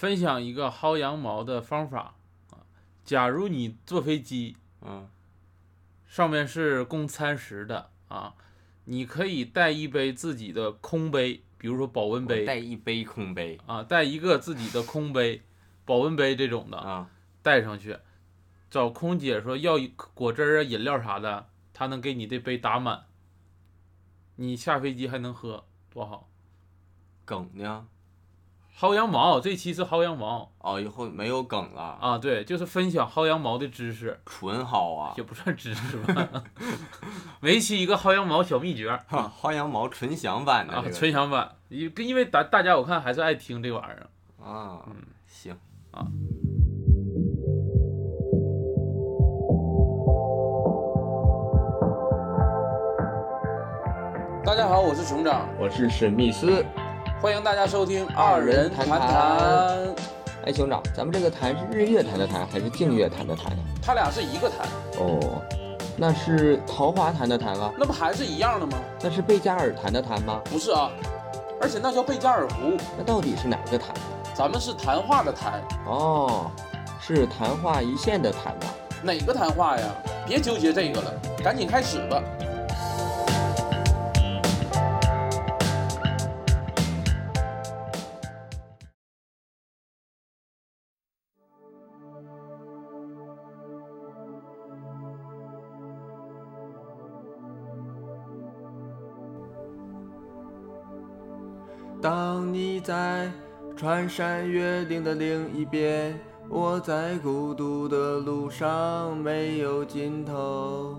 分享一个薅羊毛的方法啊。假如你坐飞机，嗯上面是供餐食的啊，你可以带一杯自己的空杯，比如说保温杯带一杯空杯啊，带一个自己的空杯，保温杯这种的啊，带上去，找空姐说要果汁啊、饮料啥的，她能给你这杯打满，你下飞机还能喝，多好。梗呢？薅羊毛，这期是薅羊毛。哦，以后没有梗了，啊，对，就是分享薅羊毛的知识，纯薅啊。也，不算知识吧。每一期一个薅羊毛小秘诀哈薅羊毛纯享版的啊，这个。纯享版，因因为大大家我看还是爱听这玩意儿。啊，行。啊，大家好，我是熊掌，我是史密斯。欢迎大家收听二人谈谈谈，哎，兄长，咱们这个谈是日月谈的谈还是净月谈的谈呀？他俩是一个谈，哦，那是桃花潭的潭啊？那不还是一样的吗？那是贝加尔潭的潭吗？不是啊，而且那叫贝加尔湖，那到底是哪个谈？咱们是谈话的谈，哦，是谈话一线的谈吧？哪个谈话呀？别纠结这个了，赶紧开始吧。当你在穿山越岭的另一边，我在孤独的路上没有尽头。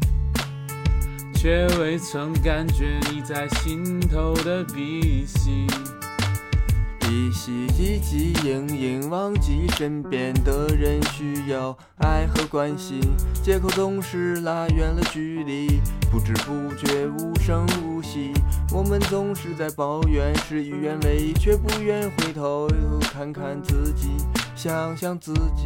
却未曾感觉你在心头的鼻息。鼻息汲汲营营，忘记身边的人需要爱和关心，借口总是拉远了距离，不知不觉无声无息。我们总是在抱怨事与愿违，却不愿回头看看自己，想想自己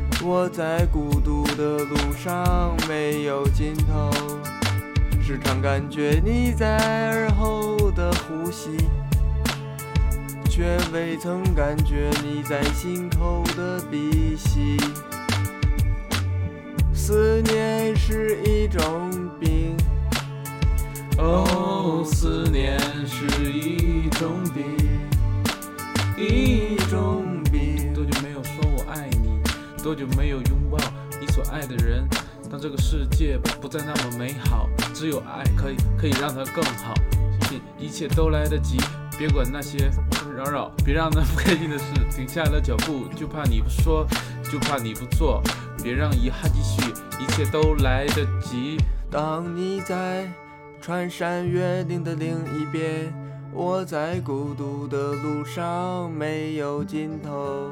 我在孤独的路上没有尽头，时常感觉你在耳后的呼吸。却未曾感觉你在心口的鼻息。思念是一种病，哦，思念是一种病，一种病。多久没有？拥抱你所爱的人？当这个世界不再那么美好，只有爱可以可以让它更好。一切都来得及，别管那些扰扰，别让那不开心的事停下了脚步，就怕你不说，就怕你不做，别让遗憾继续，一切都来得及。当你在穿山越岭的另一边，我在孤独的路上没有尽头，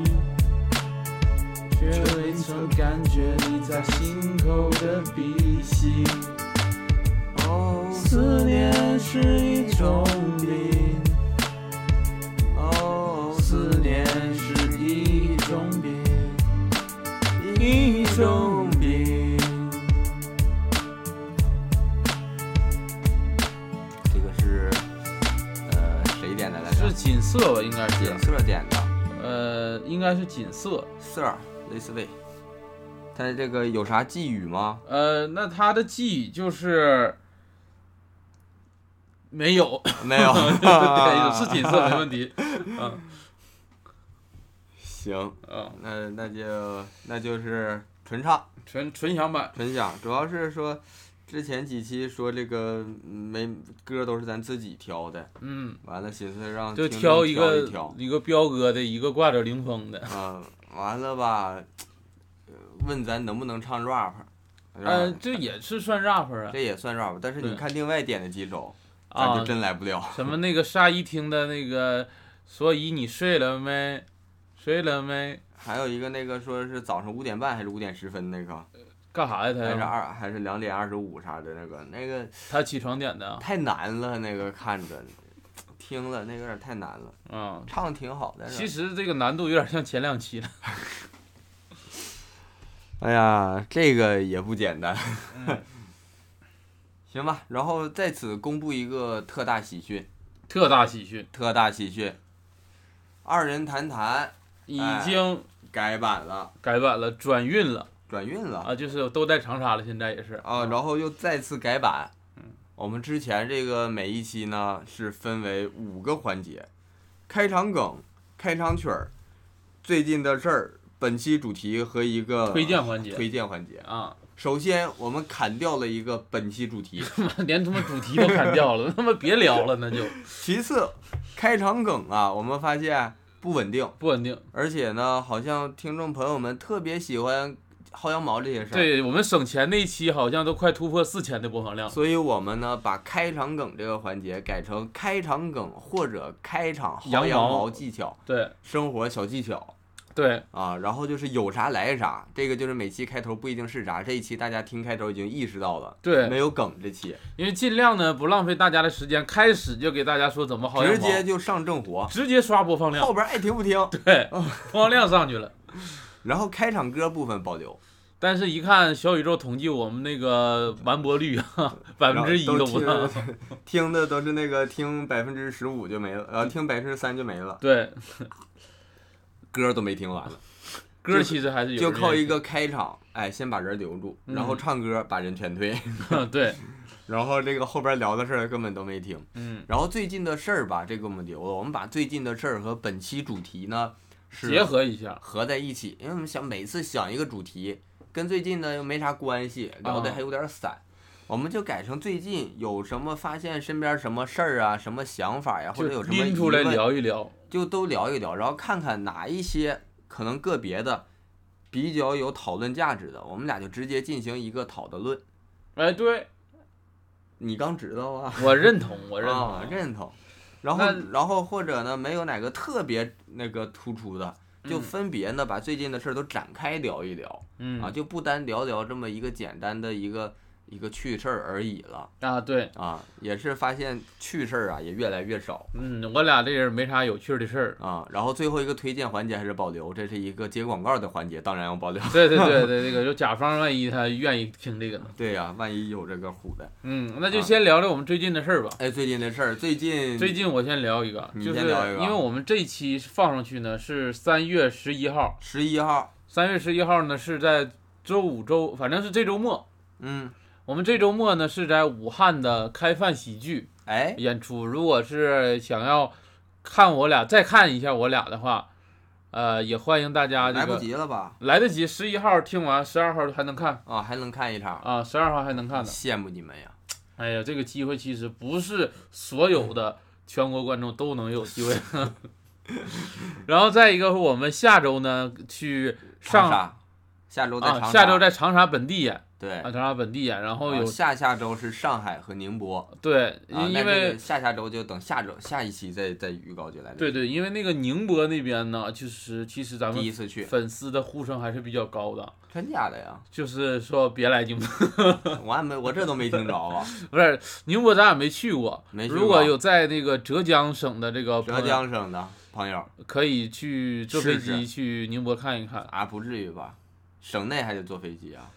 却未曾感觉你在心口的鼻息。哦，思念是一种病，哦，思念是一种病，一种病。这个是呃谁点的来着是？锦瑟吧？应该是锦，瑟点的，呃，应该是锦瑟。瑟儿雷斯卫。他这个有啥寄语吗？呃，那他的寄语就是没有，没有，对，是锦瑟没问题。嗯行，嗯，那那就那就是纯唱纯纯享版。纯享，主要是说之前几期说这个嗯没歌都是咱自己挑的，嗯，完了寻思让就挑个一挑，一个彪哥的，一个挂着凌风的。嗯，完了吧，呃问咱能不能唱 rap，嗯呃，这也是算 rap 啊这也算 rap，但是你看另外点的几首，咱啊就，真来不了。什么那个沙一听的那个，所以你睡了没？睡了没？还有一个那个说是早上五点半还是五点十分那个，干啥呀？他还是二还是两点二十五啥的那个，那个他起床点的啊？太难了，那个看着听了那有点太难了，嗯，唱挺好，但是其实这个难度有点像前两期了。哎呀，这个也不简单。嗯。行吧，然后在此公布一个特大喜讯，特大喜讯，特大喜讯，二人谈谈已哎经改版了，改版了，转运了。转运了。啊，就是都在长沙了，现在也是。啊，然后又再次改版。我们之前这个每一期呢是分为五个环节：开场梗、开场曲儿、最近的事儿、本期主题和一个推荐环节推荐环节。啊，首先，我们砍掉了一个本期主题。连他妈主题都砍掉了，他妈别聊了，那就 其次，开场梗啊，我们发现不稳定，不稳定。而且呢，好像听众朋友们特别喜欢薅羊毛这些事儿。对我们省钱那一期好像都快突破四千的播放量。所以我们呢，把开场梗这个环节改成开场梗或者开场薅羊毛技巧、对生活小技巧对，啊，然后就是有啥来啥。这个就是每期开头不一定是啥，这一期大家听开头已经意识到了，对没有梗这期，因为尽量呢不浪费大家的时间，开始就给大家说怎么薅羊毛，直接就上正活，直接刷播放量后，边爱听不听。对，播放量上去了。然后开场歌部分保留，但是，一看小宇宙统计我们那个完播率啊，百分之一都不到。听听的都是那个听百分之十五就没了，然后听百分之三就没了，对，歌都没听完了，歌其实还是有就人靠一个开场，哎，先把人留住，然后嗯唱歌把人全推，对，然后这个后边聊的事儿根本都没听。嗯，然后最近的事儿吧，这个我们留了，我们把最近的事儿和本期主题呢是结合一下，合在一起，因为我们想每次想一个主题，跟最近呢又没啥关系，聊的啊还有点散，我们就改成最近有什么发现身边什么事儿啊，什么想法呀，或者有什么拎出来疑问，聊一聊。就都聊一聊，然后看看哪一些可能个别的比较有讨论价值的，我们俩就直接进行一个讨的论。哎，对你刚知道啊？我认同，我认啊，同。认同。然后，然后或者呢，没有哪个特别那个突出的，就嗯分别呢把最近的事儿都展开聊一聊。嗯啊，就不单聊聊这么一个简单的一个一个趣事儿而已了啊，对，啊，也是发现趣事儿啊也越来越少嗯，我俩这人没啥有趣的事儿。啊。然后最后一个推荐环节还是保留，这是一个接广告的环节，当然要保留。对对对对，这个就甲方万一他愿意听这个呢。对呀、万一有这个虎的。嗯，那就先聊聊我们最近的事儿吧。哎，最近的事儿，最近最近我先聊一个，你就是先聊一个因为我们这期放上去呢是三月十一号，十一号，三月十一号呢是在周五周，反正是这周末。嗯，我们这周末呢是在武汉的开饭喜剧哎，演出。如果是想要看我俩再看一下我俩的话，呃，也欢迎大家这来不个及了吧？来得及。十一号听完，十二号还能看啊，还能看一场，啊，十二号还能看呢。羡慕你们呀！哎呀，这个机会其实不是所有的全国观众都能有机会。然后再一个，我们下周呢去上长沙，下周在长啊，沙，下周在长沙本地演，对，啊，长沙本地演，然后有啊下下周是上海和宁波，对，啊因为个下下周就等下周下一期再再预告就来。对，对，因为那个宁波那边呢，就是其实咱们第一次去，粉丝的呼声还是比较高的，真假的呀？就是说别来宁波，我还没我这都没听着啊。不是宁波咱俩没去过，没去过如果有在那个浙江省的这个朋浙友江省的朋友可以去坐飞机去宁波看一看，啊，不至于吧？省内还得坐飞机啊？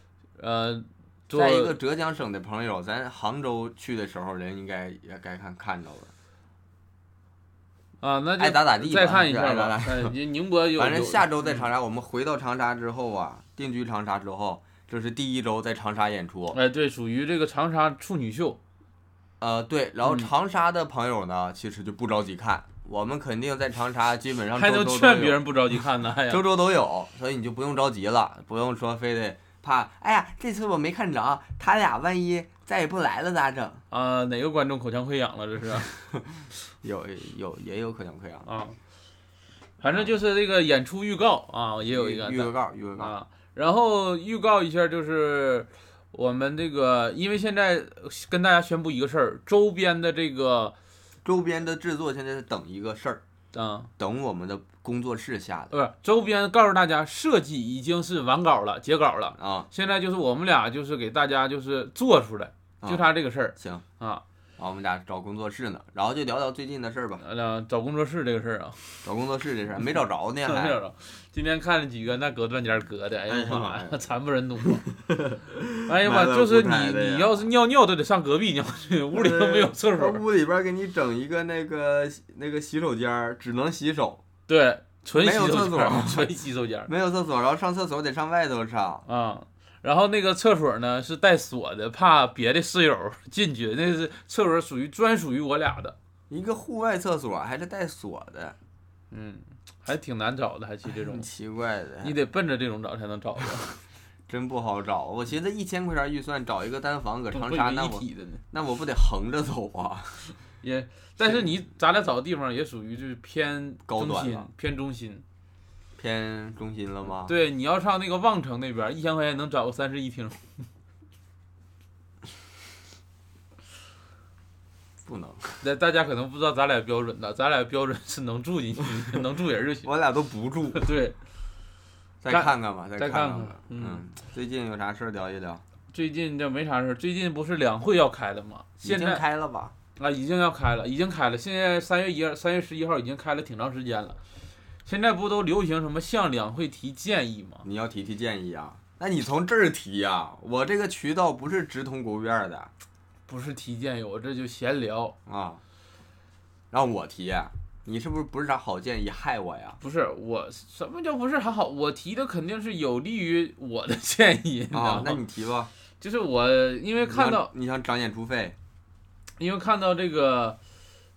呃，坐再一个浙江省的朋友，咱杭州去的时候，人应该也该看看着了。啊，那就爱咋咋地吧再看一下是爱咋吧咋。哎 宁宁波有，反正下周在长沙，我们回到长沙之后啊，定居长沙之后，这是第一周在长沙演出。哎，对，属于这个长沙处女秀。呃，对，然后嗯长沙的朋友呢，其实就不着急看，我们肯定在长沙基本上还能劝别人不着急看呢？周，周都有，所以你就不用着急了，不用说非得怕，哎呀，这次我没看着，他俩万一再也不来了咋整？啊，哪个观众口腔溃疡了？这是 有有也有口腔溃疡。啊，反正就是这个演出预告啊，也有一个预预告，预告，啊，然后预告一下就是我们这个，因为现在跟大家宣布一个事儿，周边的这个周边的制作现在是等一个事儿，啊，等我们的工作室下的不是周边告诉大家设计已经是完稿了，截稿了，啊。现在就是我们俩就是给大家就是做出来，啊就差这个事儿行，啊，啊，我们俩找工作室呢，然后就聊聊最近的事儿吧。聊，找工作室这个事儿啊，找工作室这事儿没找着呢，没还有了。今天看了几个那隔断间隔的，哎呀妈妈呀，惨不忍睹啊！哎呀妈，就是你你要是尿尿都得上隔壁尿去，屋里都没有厕所。屋里边给你整一个那个那个洗手间儿，只能洗手，对，纯洗没有厕手间儿，所纯洗手间儿没有厕所，然后上厕所得上外头上。啊。然后那个厕所呢是带锁的，怕别的室友进去。那是厕所属于专属于我俩的，一个户外厕所还是带锁的，嗯，还挺难找的，还去这种，奇怪的，你得奔着这种找才能找着。真不好找。我寻思一千块钱预算找一个单房搁长沙，那我。那我不得横着走啊？也，但是你咱俩找的地方也属于就是偏高端了，偏中心。偏中心了吗？对，你要上那个望城那边，一千块钱能找个三室一厅。不能，那大家可能不知道咱俩标准的，咱俩标准是能住进去，能住人就行。我俩都不住，对，再看看吧，再再看看。嗯嗯，最近有啥事儿聊一聊？最近这没啥事儿，最近不是两会要开的吗？已经现在开了吧？啊，已经要开了，已经开了。现在三月一、三月十一号已经开了挺长时间了。现在不都流行什么向两会提建议吗？你要提提建议啊？那你从这儿提呀、我这个渠道不是直通国务院的不是提建议，我这就闲聊。啊，让我提，你是不是不是啥好建议，害我呀？不是我什么叫不是还好？我提的肯定是有利于我的建议？啊那你提吧。就是我因为看到，你想你想涨演出费因为看到这个，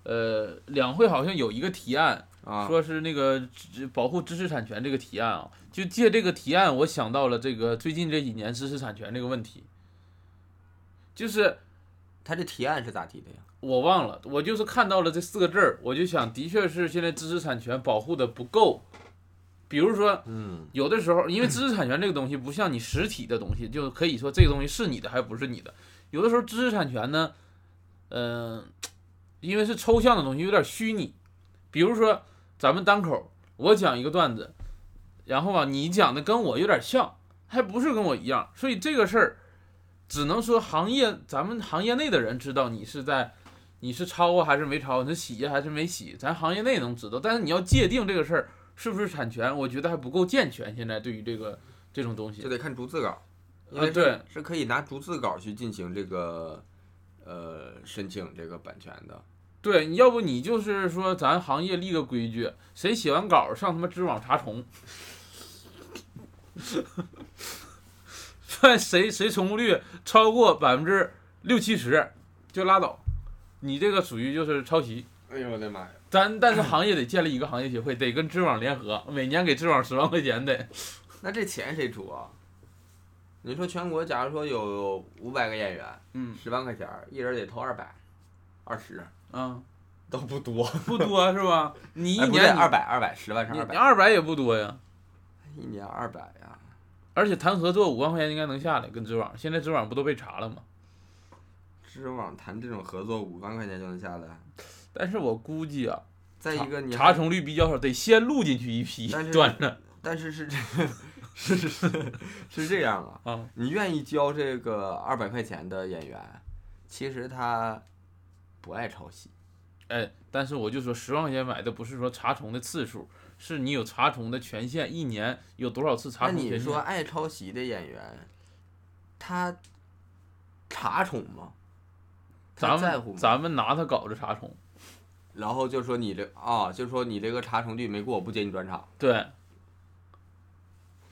呃，两会好像有一个提案，啊？说是那个知保护知识产权这个提案啊，就借这个提案，我想到了这个最近这几年知识产权这个问题，就是他这提案是咋提的呀？我忘了，我就是看到了这四个字儿，我就想，的确是现在知识产权保护的不够。比如说，嗯有的时候，因为知识产权这个东西不像你实体的东西，就可以说这个东西是你的还不是你的。有的时候知识产权呢，嗯、因为是抽象的东西，有点虚拟。比如说咱们单口，我讲一个段子，然后吧，你讲的跟我有点像，还不是跟我一样，所以这个事儿只能说行业咱们行业内的人知道你是在你是抄啊还是没抄，你是洗呀还是没洗，咱行业内能知道，但是你要界定这个事儿是不是产权，我觉得还不够健全。现在对于这个这种东西就，得看逐字稿，因为是啊对是可以拿逐字稿去进行这个呃申请这个版权的。对，你要不你就是说咱行业立个规矩，谁写完稿上他妈知网查重，看 谁谁重复率超过百分之六七十就拉倒，你这个属于就是抄袭。哎呦我的妈呀！咱但是行业得建立一个行业协会，得跟知网联合，每年给知网十万块钱得。那这钱谁出啊？你说全国假如说有五百个演员，嗯十万块钱，一人得投二百，二十啊，都不多。不多是吧？你一年二百，二百，十万是你二百，二百也不多呀。一年二百呀。而且谈合作五万块钱应该能下来，跟知网，现在知网不都被查了吗？知网谈这种合作五万块钱就能下来，但是我估计啊，再一个你查重率比较少，得先录进去一批但是 端着但是是这是是是是这样啊，啊。你愿意交这个二百块钱的演员，其实他不爱抄袭。哎，但是我就说十万块钱买的不是说查重的次数，是你有查重的权限，一年有多少次查那你重权限？说爱抄袭的演员，他查重吗？他咱？们咱们拿他稿子查重，然后就说你这啊，就说你这个查重率没过，我不接你专场。对，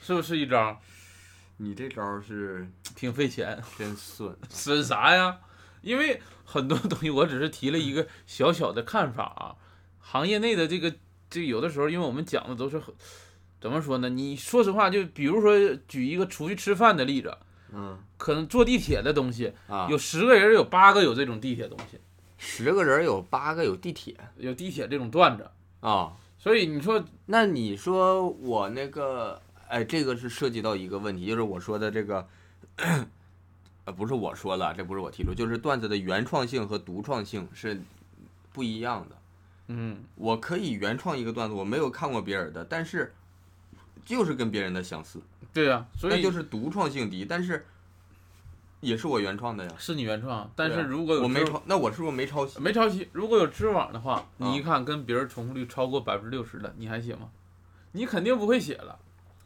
是不是一招？你这招是挺费钱，真损。损啥呀？因为很多东西我只是提了一个小小的看法啊，行业内的这个这有的时候，因为我们讲的都是很怎么说呢？你说实话，就比如说举一个出去吃饭的例子，嗯可能坐地铁的东西，啊，有十个人有八个有这种地铁东西，十个人有八个有地铁有地铁这种段子，啊。所以你说那你说我那个，哎，这个是涉及到一个问题，就是我说的这个，呃，不是我说了，这不是我提出，就是段子的原创性和独创性是不一样的。嗯，我可以原创一个段子，我没有看过别人的，但是就是跟别人的相似，对呀、所那以就是独创性低，但是也是我原创的呀。是你原创，但是如果有知我没抄，那我是不是没抄袭？没抄袭，如果有知网的话，啊你一看跟别人重复率超过百分之六十的，你还写吗？你肯定不会写了。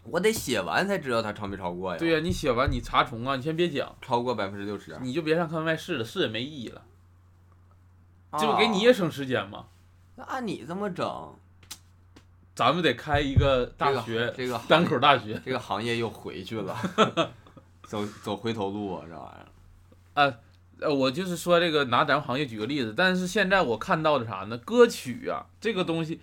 我得写完才知道他超没超过呀。对呀、你写完你查重啊，你先别讲，超过百分之六十，你就别上课外试了，试也没意义了，这不啊给你也省时间吗？那按你这么整，咱们得开一个大这个学，这个单口大学。这个行业又回去了，走走回头路啊，这玩意儿。呃，我就是说这个拿咱们行业举个例子，但是现在我看到的啥呢？歌曲啊，这个东西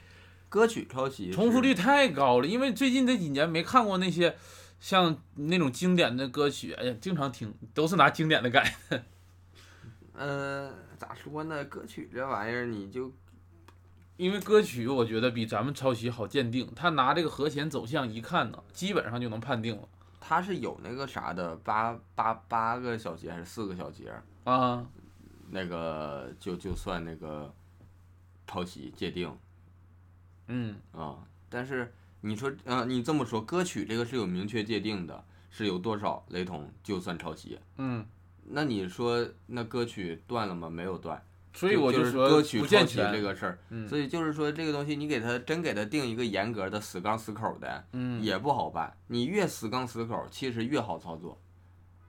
歌曲抄袭重复率太高了，因为最近这几年没看过那些像那种经典的歌曲，哎呀，经常听都是拿经典的改。呃，咋说呢？歌曲这玩意儿，你就因为歌曲我觉得比咱们抄袭好鉴定，他拿这个和弦走向一看呢，基本上就能判定了他是有那个啥的，八八八个小节还是四个小节，啊。那个就就算那个抄袭界定嗯，啊。但是你说，呃，你这么说，歌曲这个是有明确界定的，是有多少雷同就算抄袭。嗯，那你说那歌曲断了吗？没有断。所以我就说歌曲不抄袭健全。这个事儿，嗯所以就是说这个东西，你给他真给他定一个严格的死杠死口的，嗯，也不好办。你越死杠死口，其实越好操作，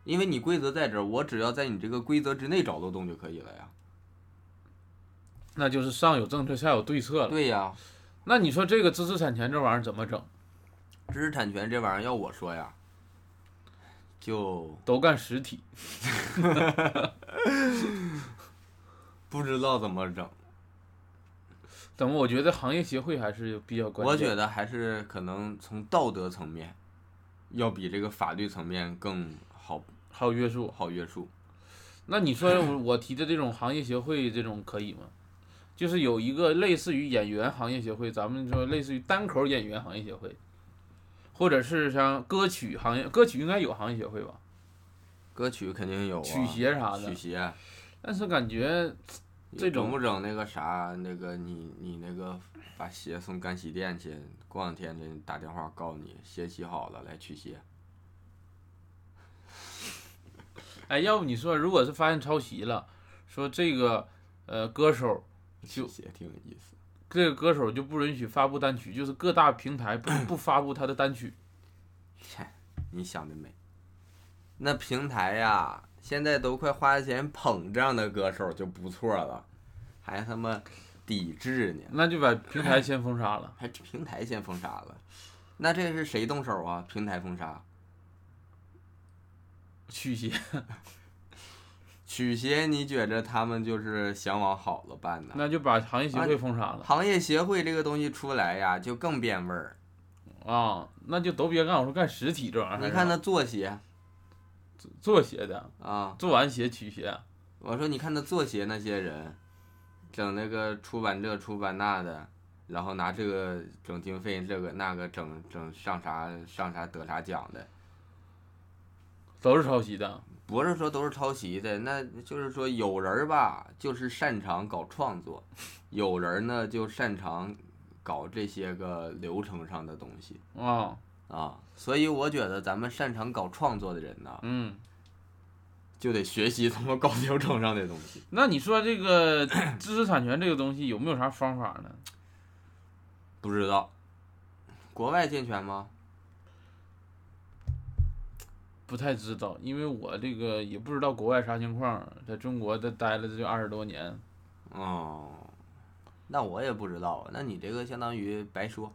因为你规则在这儿，我只要在你这个规则之内找漏洞就可以了呀。那就是上有政策，下有对策了。对呀，那你说这个知识产权这玩意儿怎么整？知识产权这玩意儿要我说呀，就都干实体。不知道怎么整。怎么？我觉得行业协会还是比较关键。我觉得还是可能从道德层面，要比这个法律层面更好还有约束。好约束。那你说我我提的这种行业协会这种可以吗？就是有一个类似于演员行业协会，咱们说类似于单口演员行业协会，或者是像歌曲行业，歌曲应该有行业协会吧？歌曲肯定有、啊，曲协啥的曲协。但是感觉这种整不整那个啥，那个你你那个把鞋送干洗店去，过两天人打电话告你鞋洗好了来取鞋。哎，要不你说，如果是发现抄袭了，说这个呃歌手就取鞋挺有意思。这个歌手就不允许发布单曲，就是各大平台不 不发布他的单曲。切，你想的美。那平台呀，现在都快花钱捧这样的歌手就不错了，还他妈抵制呢，那就把平台先封杀了。还平台先封杀了。那这是谁动手啊？平台封杀。曲协，曲协，你觉着他们就是想往好了办呢？那就把行业协会封杀了行业协会这个东西出来呀，就更变味儿。啊、那就都别干，我说干实体这玩意儿。你看那做鞋做鞋的，啊，做完鞋取鞋，我说你看那做鞋那些人，整那个出版这出版那的，然后拿这个整经费，这个那个整整上啥上啥得啥奖的，都是抄袭的。不是说都是抄袭的，那就是说有人儿吧，就是擅长搞创作，有人呢就擅长搞这些个流程上的东西啊，啊。所以我觉得咱们擅长搞创作的人呢，嗯，就得学习怎么搞流程上的东西。那你说这个 知识产权这个东西有没有啥方法呢？不知道，国外健全吗？不太知道，因为我这个也不知道国外啥情况，在中国这待了这就二十多年。哦，那我也不知道啊。那你这个相当于白说，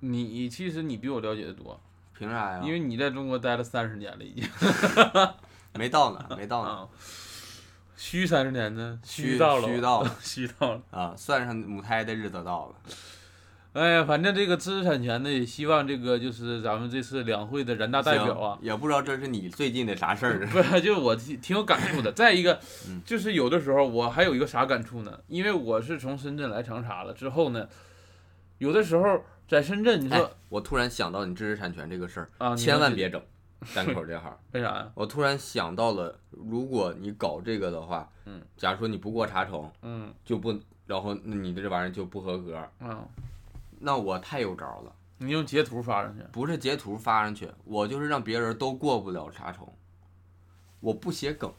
你其实你比我了解的多，凭啥呀？因为你在中国待了三十年了，已经。没到呢，没到呢，啊，虚三十年呢？虚到了，虚到了 虚到了。啊，算上母胎的日子到了。哎呀，反正这个知识产权呢，也希望这个就是咱们这次两会的人大代表啊，也不知道这是你最近的啥事儿。不是，就我挺挺有感触的。再一个嗯，就是有的时候我还有一个啥感触呢？因为我是从深圳来长沙了之后呢，有的时候在深圳，你哎说，我突然想到你知识产权这个事儿，啊，千万别整单口这行。为啥呀？我突然想到了，如果你搞这个的话，嗯，假如说你不过查重，嗯就不，然后那你这玩意儿就不合格，啊，那我太有招了。你用截图发上去，不是截图发上去，我就是让别人都过不了查重。我不写梗，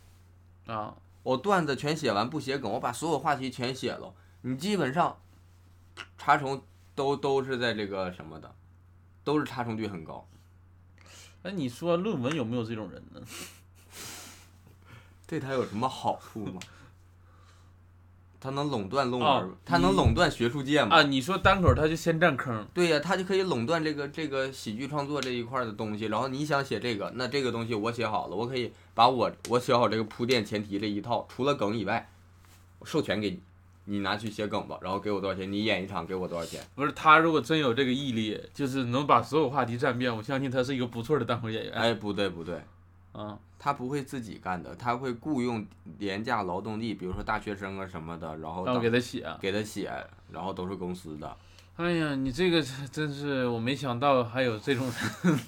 啊，我段子全写完不写梗，我把所有话题全写了，你基本上查重都都是在这个什么的，都是查重率很高。哎，你说论文有没有这种人呢？对他有什么好处吗？他能垄断论文，哦他能垄断学术界吗？啊，你说单口他就先占坑，对呀、他就可以垄断这个这个喜剧创作这一块的东西。然后你想写这个，那这个东西我写好了，我可以把我我写好这个铺垫前提这一套，除了梗以外，我授权给你，你拿去写梗吧，然后给我多少钱？你演一场给我多少钱？不是他如果真有这个毅力，就是能把所有话题占遍，我相信他是一个不错的单口演员。哎，不对不对，啊，他不会自己干的，他会雇佣廉价劳动力，比如说大学生啊什么的，然后给他写。给他写，然后都是公司的。哎呀，你这个真是我没想到还有这种人，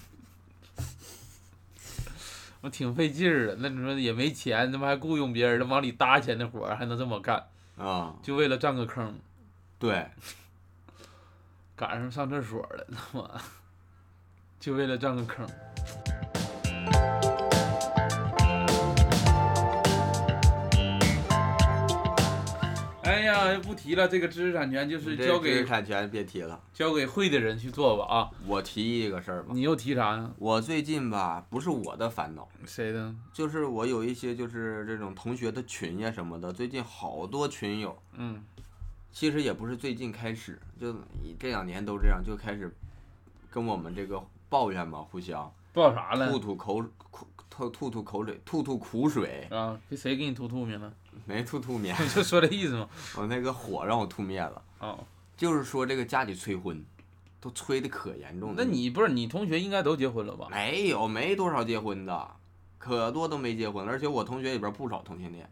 我挺费劲儿的。那你说也没钱，他妈还雇佣别人，往里搭钱的活儿还能这么干，啊、就为了占个坑，对，赶上上厕所了，他妈，就为了占个坑。哎呀，不提了，这个知识产权就是交给知识产权别提了。交给会的人去做吧啊！我提议一个事儿吧，你又提啥呀？我最近吧，不是我的烦恼，谁的？就是我有一些就是这种同学的群呀什么的，最近好多群友，嗯其实也不是最近开始，就这两年都这样，就开始跟我们这个抱怨嘛，互相报啥了吐？吐口苦吐吐吐口水，吐吐苦水，啊，给谁给你吐吐灭了？没吐吐灭，就说这意思嘛。我那个火让我吐灭了。哦，就是说这个家里催婚，都催的可严重了。那你不是你同学应该都结婚了吧？没有没多少结婚的，可多都没结婚，而且我同学里边不少同性恋，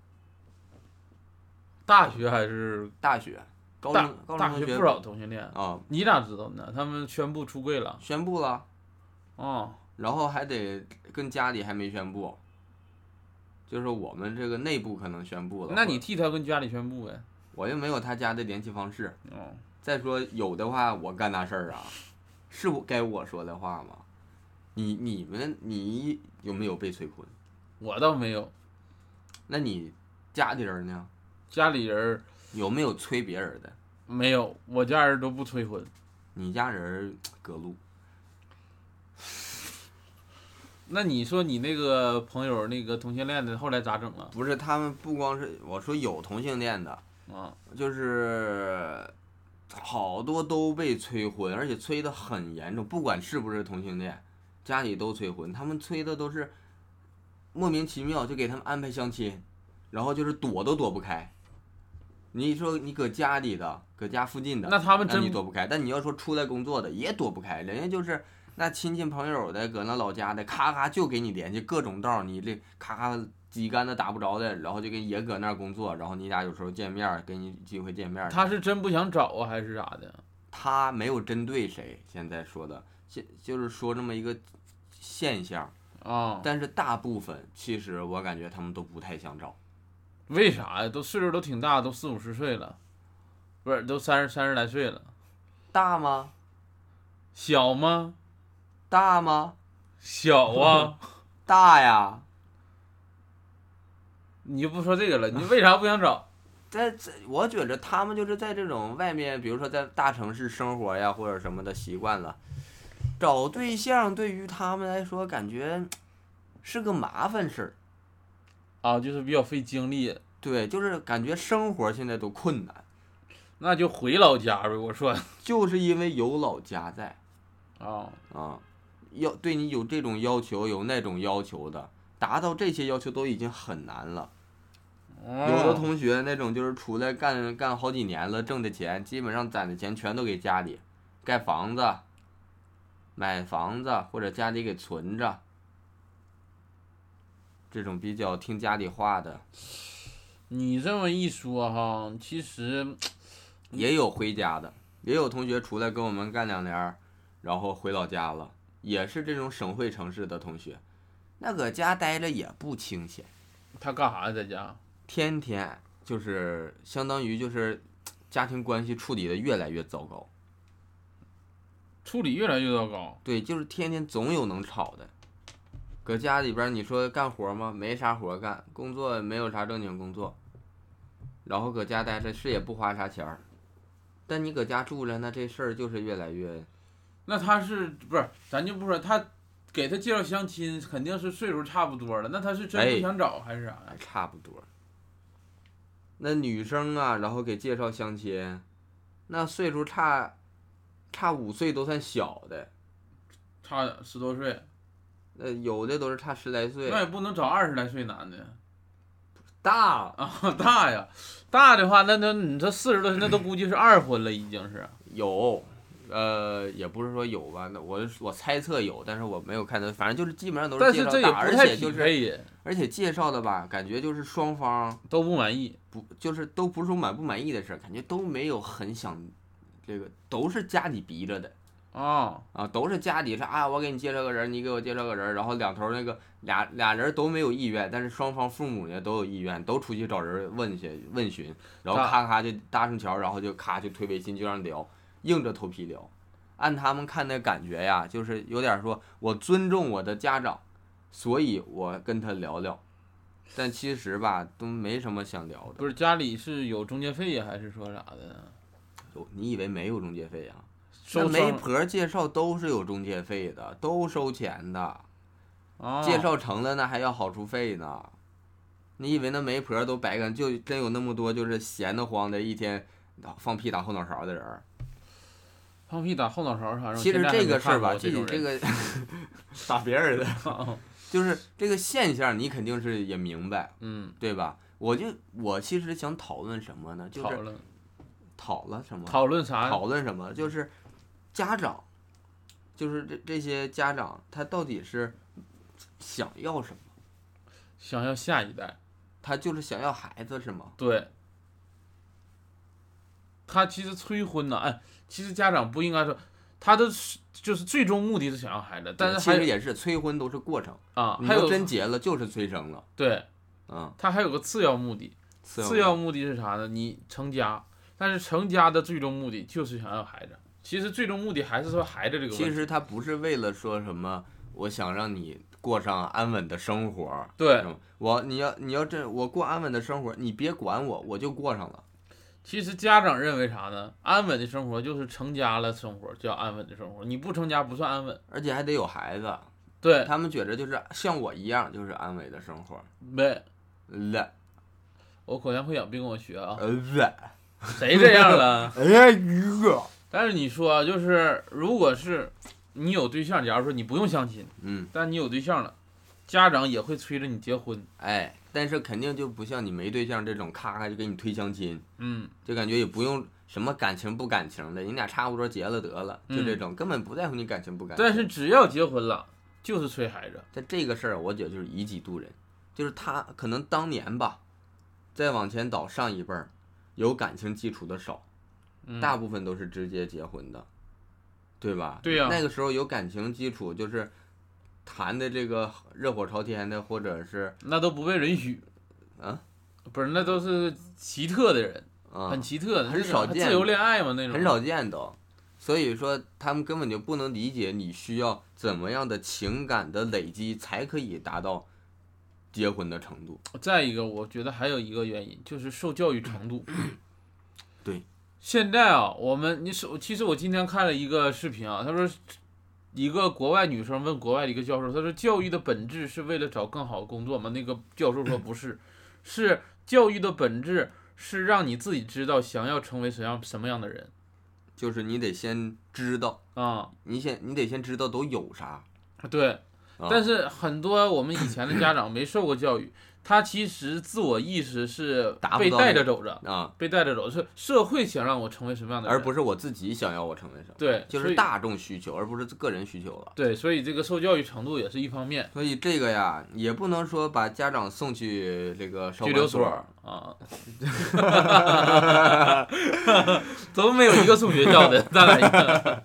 大学还是大学、高大中、高中大同学学不少同性恋？啊，你咋知道呢？他们宣布出柜了。宣布了，哦，然后还得跟家里还没宣布，就是我们这个内部可能宣布了。那你替他跟家里宣布呗。我又没有他家的联系方式，哦，再说有的话我干那事儿啊，是我该我说的话吗？你你们你有没有被催婚？我倒没有，那你家里人呢？家里人有没有催别人的？没有，我家人都不催婚。你家人隔路，那你说你那个朋友那个同性恋的后来咋整了？不是他们不光是我说有同性恋的，啊，就是好多都被催婚，而且催得很严重，不管是不是同性恋，家里都催婚，他们催的都是莫名其妙就给他们安排相亲，然后就是躲都躲不开。你说你搁家里的，搁家附近的，那他们真你躲不开，但你要说出来工作的也躲不开，人家就是那亲戚朋友的，搁那老家的，咔咔就给你联系各种道儿，你这咔咔几竿子打不着的，然后就给也搁那儿工作，然后你俩有时候见面儿，给你机会见面儿。他是真不想找啊，还是咋的？他没有针对谁，现在说的，现就是说这么一个现象，啊，但是大部分其实我感觉他们都不太想找。为啥呀？都岁数都挺大，都四五十岁了，不是都三十三十来岁了，大吗？小吗？大吗？小啊，大呀！你就不说这个了，你为啥不想找？在这，我觉着他们就是在这种外面，比如说在大城市生活呀，或者什么的习惯了，找对象对于他们来说，感觉是个麻烦事儿。啊，就是比较费精力，对，就是感觉生活现在都困难，那就回老家呗。我说 就是因为有老家在啊，啊，要对你有这种要求，有那种要求的，达到这些要求都已经很难了。有的哦同学那种就是出来干干好几年了，挣的钱基本上攒的钱全都给家里盖房子、买房子或者家里给存着，这种比较听家里话的 你这么一说哈，其实也有回家的，也有同学出来跟我们干两年，然后回老家了，也是这种省会城市的同学，那搁家待着也不清闲。他干啥呀，在家？天天就是相当于就是家庭关系处理的越来越糟糕。处理越来越糟糕。对，就是天天总有能吵的。搁家里边儿，你说干活吗？没啥活干，工作没有啥正经工作。然后搁家待着是也不花啥钱儿，但你搁家住着，那这事儿就是越来越那他是不是？咱就不说他给他介绍相亲，肯定是岁数差不多了。那他是真哎不想找还是啥呀？差不多。那女生啊，然后给介绍相亲，那岁数差差五岁都算小的，差十多岁，那有的都是差十来岁那。也不能找二十来岁男的大啊，大呀，大的话，那那你这四十多岁，那都估计是二婚了，已经是。有，呃，也不是说有吧，那我我猜测有，但是我没有看到，反正就是基本上都是介绍大，而且就是而且介绍的吧，感觉就是双方都不满意。不就是都不是说满不满意的事儿，感觉都没有很想这个，都是家里逼着的啊，啊，都是家里说啊，我给你介绍个人，你给我介绍个人，然后两头那个俩俩人都没有意愿，但是双方父母呢都有意愿，都出去找人问去问询，然后咔咔就搭上桥，然后就咔就推微信就让聊，硬着头皮聊。按他们看那感觉呀，就是有点说我尊重我的家长，所以我跟他聊聊。但其实吧，都没什么想聊的。不是家里是有中介费呀，还是说啥的呢？有你以为没有中介费呀？收那媒婆介绍都是有中介费的，都收钱的。啊，介绍成了那还要好处费呢。你以为那媒婆都白干？就真有那么多就是闲得慌的，一天放屁打后脑勺的人儿？放屁打后脑勺啥？其实这个事儿吧，这这这个 打别人的，就是这个现象，你肯定是也明白，嗯，对吧？我就我其实想讨论什么呢？就是讨论讨论什么？讨论啥？讨论什么？就是家长，就是这这些家长，他到底是想要什么？想要下一代，他就是想要孩子是吗？对。他其实催婚呢，哎，其实家长不应该说，他的是就是最终目的是想要孩子，但是其实也是催婚都是过程，啊，你要还有真结了就是催生了，对，嗯，他还有个次要目的，次次要目的是啥呢？你成家，但是成家的最终目的就是想要孩子。其实最终目的还是说孩子这个问题。其实他不是为了说什么，我想让你过上安稳的生活，对我你要你要这我过安稳的生活，你别管我，我就过上了。其实家长认为啥呢？安稳的生活就是成家了生活叫安稳的生活，你不成家不算安稳。而且还得有孩子，对，他们觉着就是像我一样，就是安稳的生活。没，了，我口腔溃疡，别跟我学啊！呃了，谁这样了？哎呀，鱼哥，但是你说啊，就是如果是你有对象，假如说你不用相亲，嗯，但你有对象了，家长也会催着你结婚。哎，但是肯定就不像你没对象这种，咔咔就给你推相亲，嗯，就感觉也不用什么感情不感情的，你俩差不多结了得了，就这嗯种，根本不在乎你感情不感情。但是只要结婚了，就是催孩子。但这个事儿，我觉得就是以己度人，就是他可能当年吧，再往前倒上一辈儿，有感情基础的少，嗯、大部分都是直接结婚的，对吧？对呀那个时候有感情基础，就是谈的这个热火朝天的，或者是那都不被允许啊，不是，那都是奇特的人，啊很奇特的，很少见自由恋爱嘛那种，很少见都，所以说他们根本就不能理解你需要怎么样的情感的累积才可以达到结婚的程度。再一个，我觉得还有一个原因就是受教育程度。对，现在啊，我们你手其实我今天看了一个视频啊，他说一个国外女生问国外的一个教授，她说教育的本质是为了找更好的工作吗？那个教授说不是，是教育的本质是让你自己知道想要成为什么样什么样的人就是你得先知道，啊。你先你得先知道都有啥。对，啊、但是很多我们以前的家长没受过教育，他其实自我意识是被带着走着。啊，被带着走，是社会想让我成为什么样的人，而不是我自己想要我成为什么，对，就是大众需求，而不是个人需求了。对，所以这个受教育程度也是一方面。所以这个呀，也不能说把家长送去这个少拘留所啊，都没有一个送学校的，咱俩一个。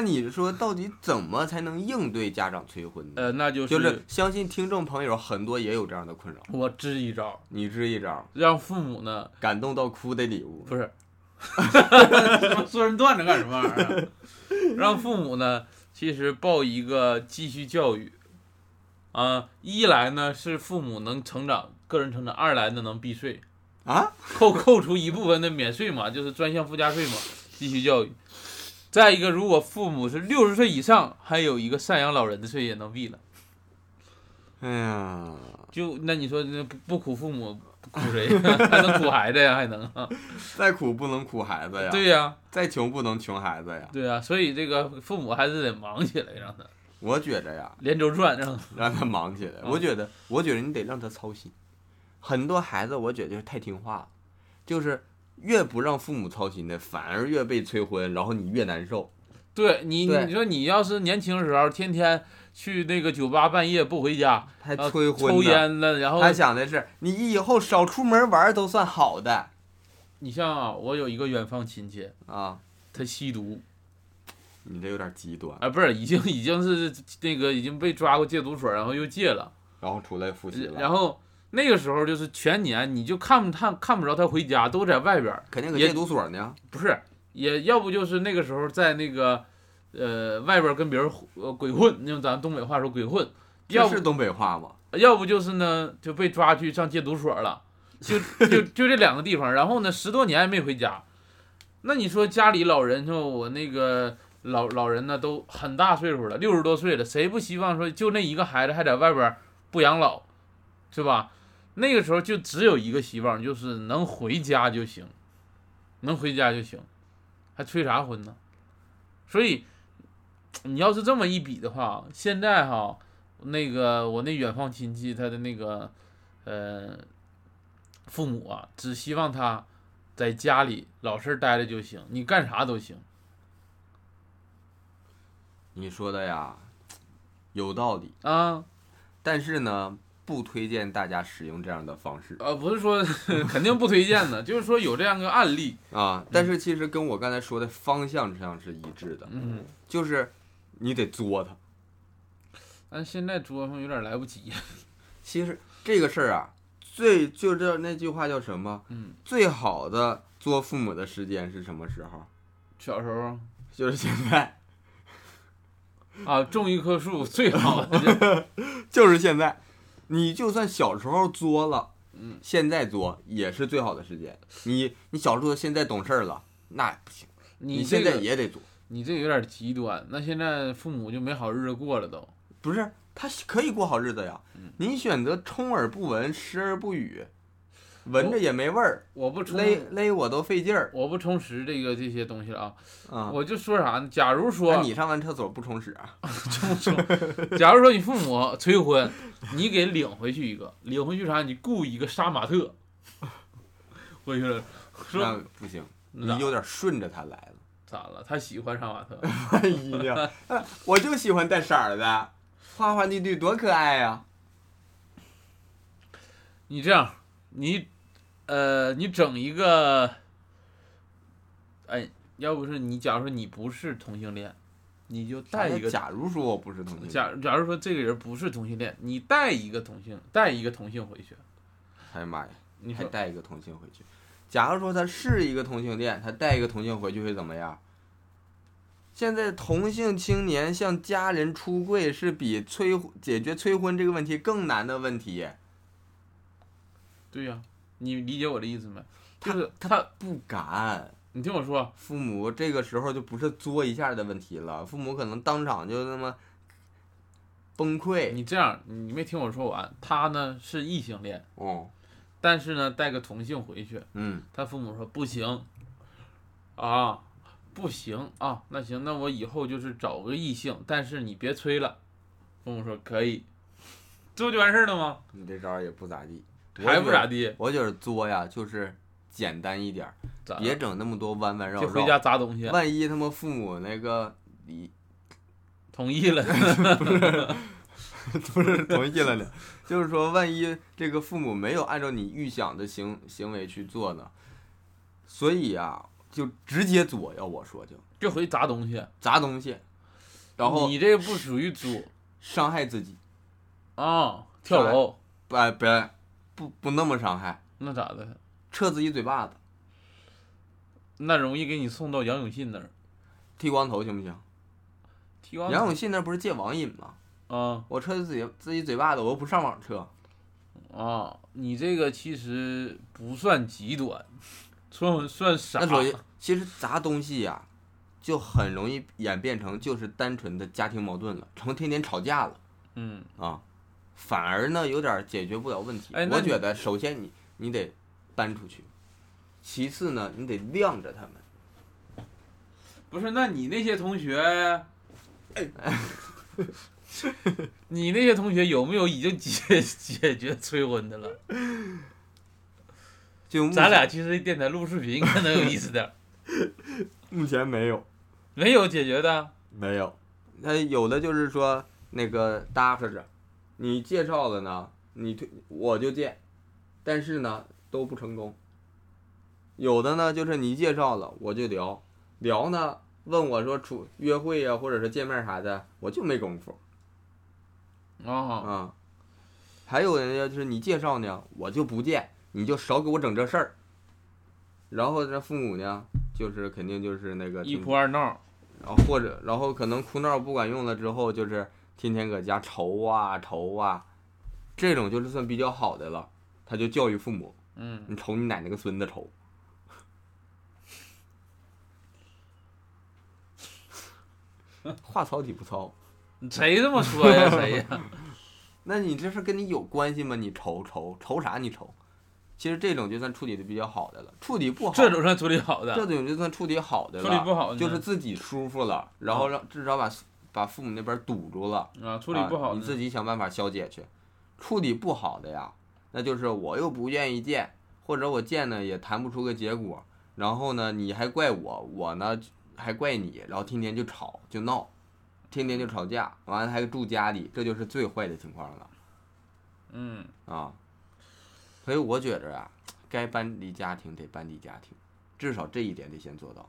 那你说到底怎么才能应对家长催婚呢？呃，那就是就是相信听众朋友很多也有这样的困扰。我支一招，你支一招，让父母呢，感动到哭的礼物。不是，说人段子干什么玩意儿啊？让父母呢，其实报一个继续教育，啊，一来呢是父母能成长，个人成长；二来呢能避税。啊，扣扣除一部分的免税嘛，就是专项附加税嘛，继续教育。再一个，如果父母是六十岁以上，还有一个赡养老人的税也能避了。哎呀，就那你说那不不苦父母苦谁？还能苦孩子呀？还能啊？再苦不能苦孩子呀，对呀、再穷不能穷孩子呀。对呀、所以这个父母还是得忙起来，让他我觉着呀，连轴转，让他让他忙起来。嗯我觉得，我觉得你得让他操心。很多孩子，我觉得就是太听话了，就是越不让父母操心的，反而越被催婚，然后你越难受。对你，对你说你要是年轻时候天天去那个酒吧半夜不回家，还催婚呢抽烟了，然后他想的是，你以后少出门玩都算好的你像啊，我有一个远方亲戚，啊。他吸毒，你这有点极端，啊，不是，已经已经是那个已经被抓过戒毒所，然后又戒了，然后出来复习了，然后那个时候就是全年你就看不看看不着他回家，都在外边儿，肯定搁戒毒所呢。不是，也要不就是那个时候在那个呃外边跟别人呃鬼混，用咱东北话说鬼混，要不这是东北话吗？要不就是呢就被抓去上戒毒所了，就就就这两个地方，然后呢十多年没回家，那你说家里老人，说我那个老老人呢都很大岁数了，六十多岁了，谁不希望说就那一个孩子还在外边儿不养老，是吧？那个时候就只有一个希望，就是能回家就行，能回家就行，还催啥婚呢？所以你要是这么一比的话，现在哈，那个我那远方亲戚他的那个呃父母啊，只希望他在家里老实待着就行，你干啥都行。你说的呀，有道理，啊，但是呢，不推荐大家使用这样的方式呃，不是说 肯定不推荐的，就是说有这样个案例，啊。但是其实跟我刚才说的方向上是一致的，嗯，就是你得作他。但现在作上有点来不及，其实这个事儿啊，最就这那句话叫什么？嗯，最好的做父母的时间是什么时候？小时候就是现在，啊，种一棵树最好的就就是现在。你就算小时候作了，嗯，现在作也是最好的时间。你你小时候现在懂事儿了，那不行，你现这个在也得作。你这个有点极端，那现在父母就没好日子过了都。不是，他可以过好日子呀。嗯你选择充耳不闻，视而不语，闻着也没味儿，我不勒勒我都费劲儿我不充实这个这些东西了啊，啊。我就说啥呢？假如那说你上完厕所不冲屎啊？假如说你父母催婚，你给领回去一个，领回去啥？你雇一个杀马特，回去了，说那不行，你有点顺着他来了。咋了？他喜欢杀马特，哎呀，我就喜欢带色儿的，花花绿绿多可爱呀、你这样，你呃，你整一个，哎，要不是你，假如说你不是同性恋，你就带一个。假如说我不是同性恋，假假如说这个人不是同性恋，你带一个同性，带一个同性回去，哎呀妈呀，你说还带一个同性回去。假如说他是一个同性恋，他带一个同性回去会怎么样？现在同性青年向家人出柜是比催解决催婚这个问题更难的问题。对呀、你理解我的意思没？他就是他，不敢，你听我说，父母这个时候就不是作一下的问题了，父母可能当场就那么崩溃。你这样，你没听我说完。他呢是异性恋，哦，但是呢带个同性回去，嗯，他父母说不行，啊，不行啊，那行，那我以后就是找个异性，但是你别催了。父母说可以，这不就完事儿了吗？你这招也不咋地，还不咋地，我觉得作呀，就是简单一点儿，别整那么多弯弯绕绕。就回家砸东西，万一他妈父母那个离同意了。不是同意了呢，就是说万一这个父母没有按照你预想的行行为去做呢，所以啊，就直接作，要我说就。这回砸东西，砸东西，然后你这不属于作伤害自己，啊，跳楼。不哎别不不那么伤害，那咋的？撤自己嘴巴子，那容易给你送到杨永信那儿。剃光头行不行？剃光杨永信那不是戒网瘾吗？啊我撤自己自己嘴巴子，我又不上网撤，啊，你这个其实不算极端，算算傻那。属于其实砸东西呀、就很容易演变成就是单纯的家庭矛盾了，成天天吵架了嗯，啊，反而呢有点解决不了问题。哎我觉得首先你你得搬出去，其次呢你得晾着他们。不是，那你那些同学，你那些同学有没有已经解 解决催婚的了？就咱俩其实电台录视频可能有意思点儿，目前没有没有解决的。没有，那有的就是说那个搭合着，你介绍了呢，你推我就见，但是呢都不成功。有的呢就是你介绍了我就聊，聊呢问我说出约会呀、或者是见面啥的，我就没功夫啊，啊。还有人家就是你介绍呢，我就不见，你就少给我整这事儿。然后这父母呢，就是肯定就是那个一哭二闹，然后或者然后可能哭闹不管用了之后，就是天天搁家愁啊愁啊，这种就是算比较好的了。他就教育父母，嗯，你瞅你奶奶个孙子愁。话糙理不糙，谁这么说呀？谁呀？那你这是跟你有关系吗？你愁愁愁啥？你愁？其实这种就算处理的比较好的了，处理不好，这种算处理好的这，种就算处理好的了，处理不好就是自己舒服了，然后让至少把把父母那边堵住了。啊，处理不好啊，你自己想办法消解去。处理不好的呀，那就是我又不愿意见，或者我见呢也谈不出个结果，然后呢你还怪我，我呢还怪你，然后天天就吵就闹，天天就吵架，完了还住家里，这就是最坏的情况了嗯，啊。所以我觉着啊，该搬离家庭得搬离家庭，至少这一点得先做到。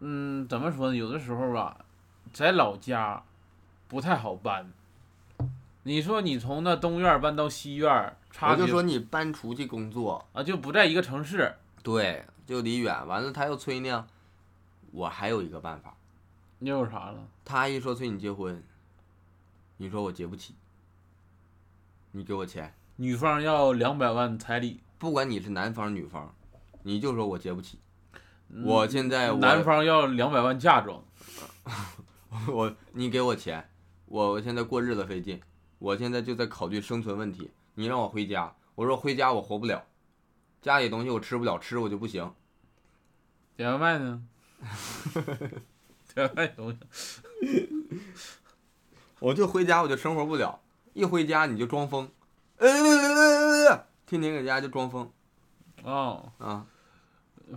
嗯，怎么说呢？有的时候吧，在老家不太好搬。你说你从那东院搬到西院儿，差我就说你搬出去工作，啊，就不在一个城市。对，就离远，完了他又催呢，我还有一个办法。你有啥了？他一说催你结婚，你说我结不起，你给我钱，女方要两百万彩礼，不管你是男方女方，你就说我结不起。嗯我现在我男方要两百万嫁妆。我你给我钱，我现在过日子费劲，我现在就在考虑生存问题。你让我回家，我说回家我活不了，家里东西我吃不了，吃我就不行。点外卖呢？点外卖东西。我就回家我就生活不了，一回家你就装疯，呃，天天搁家就装疯哦，啊。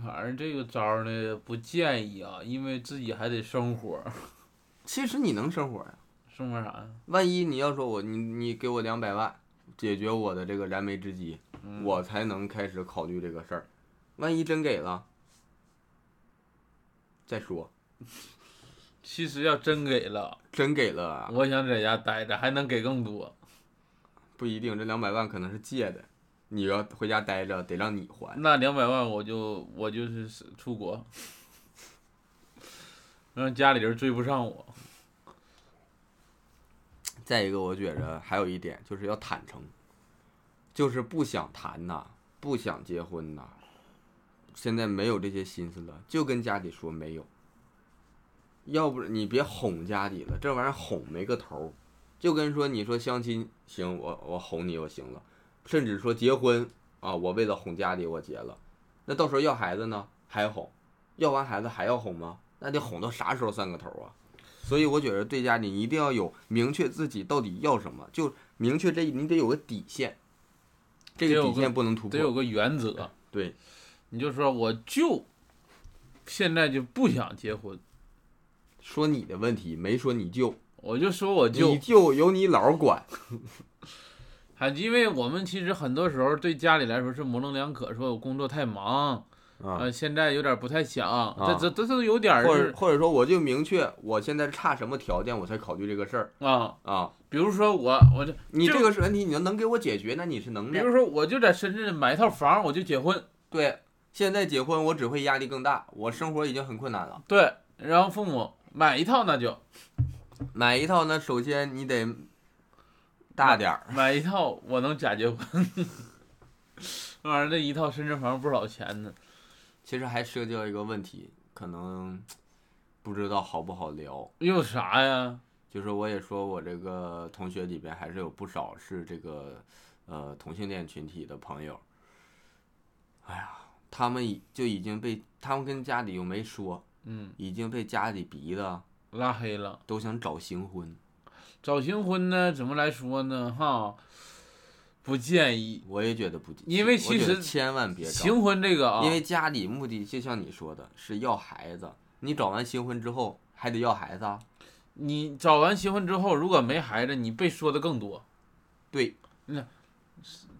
反正这个招儿呢不建议啊，因为自己还得生活。其实你能生活呀、生活啥呀？万一你要说我你你给我两百万，解决我的这个燃眉之急，嗯我才能开始考虑这个事儿。万一真给了，再说。其实要真给了，真给了啊，我想在家待着，还能给更多。不一定，这两百万可能是借的，你要回家待着，得让你还。那两百万我就我就是出国，让家里人追不上我。再一个，我觉着还有一点就是要坦诚，就是不想谈呐，不想结婚呐，现在没有这些心思了，就跟家里说没有。要不你别哄家里了，这玩意儿哄没个头儿，就跟说你说相亲行，我我哄你我行了，甚至说结婚啊，我为了哄家里我结了，那到时候要孩子呢还哄，要完孩子还要哄吗？那得哄到啥时候算个头啊？所以我觉得对家里一定要有明确自己到底要什么，就明确这你得有个底线，这个底线不能突破。得有个原则，对，你就说我就现在就不想结婚，说你的问题没说你舅，我就说我舅你舅由你姥管。还因为我们其实很多时候对家里来说是模棱两可，说我工作太忙，啊呃，，现在有点不太想，啊这这这都有点儿或者是或者说我就明确我现在差什么条件，我才考虑这个事儿啊，啊。比如说我我这你这个是问题，你要能给我解决，那你是能的。比如说我就在深圳买一套房，我就结婚，对，现在结婚我只会压力更大，我生活已经很困难了。对，然后父母买一套那就买一套那，首先你得大点儿，买一套，我能假结婚。那玩意儿这一套深圳房不少钱呢。其实还涉及到一个问题，可能不知道好不好聊。有啥呀？就是我也说我这个同学里边还是有不少是这个呃同性恋群体的朋友。哎呀，他们已就已经被他们跟家里又没说，嗯，已经被家里逼的拉黑了。都想找新婚。找新婚呢，怎么来说呢？哈，不建议。我也觉得不建议，因为其实千万别找，新婚这个啊，因为家里目的就像你说的是要孩子，你找完新婚之后还得要孩子啊。你找完新婚之后，如果没孩子，你被说的更多。对，那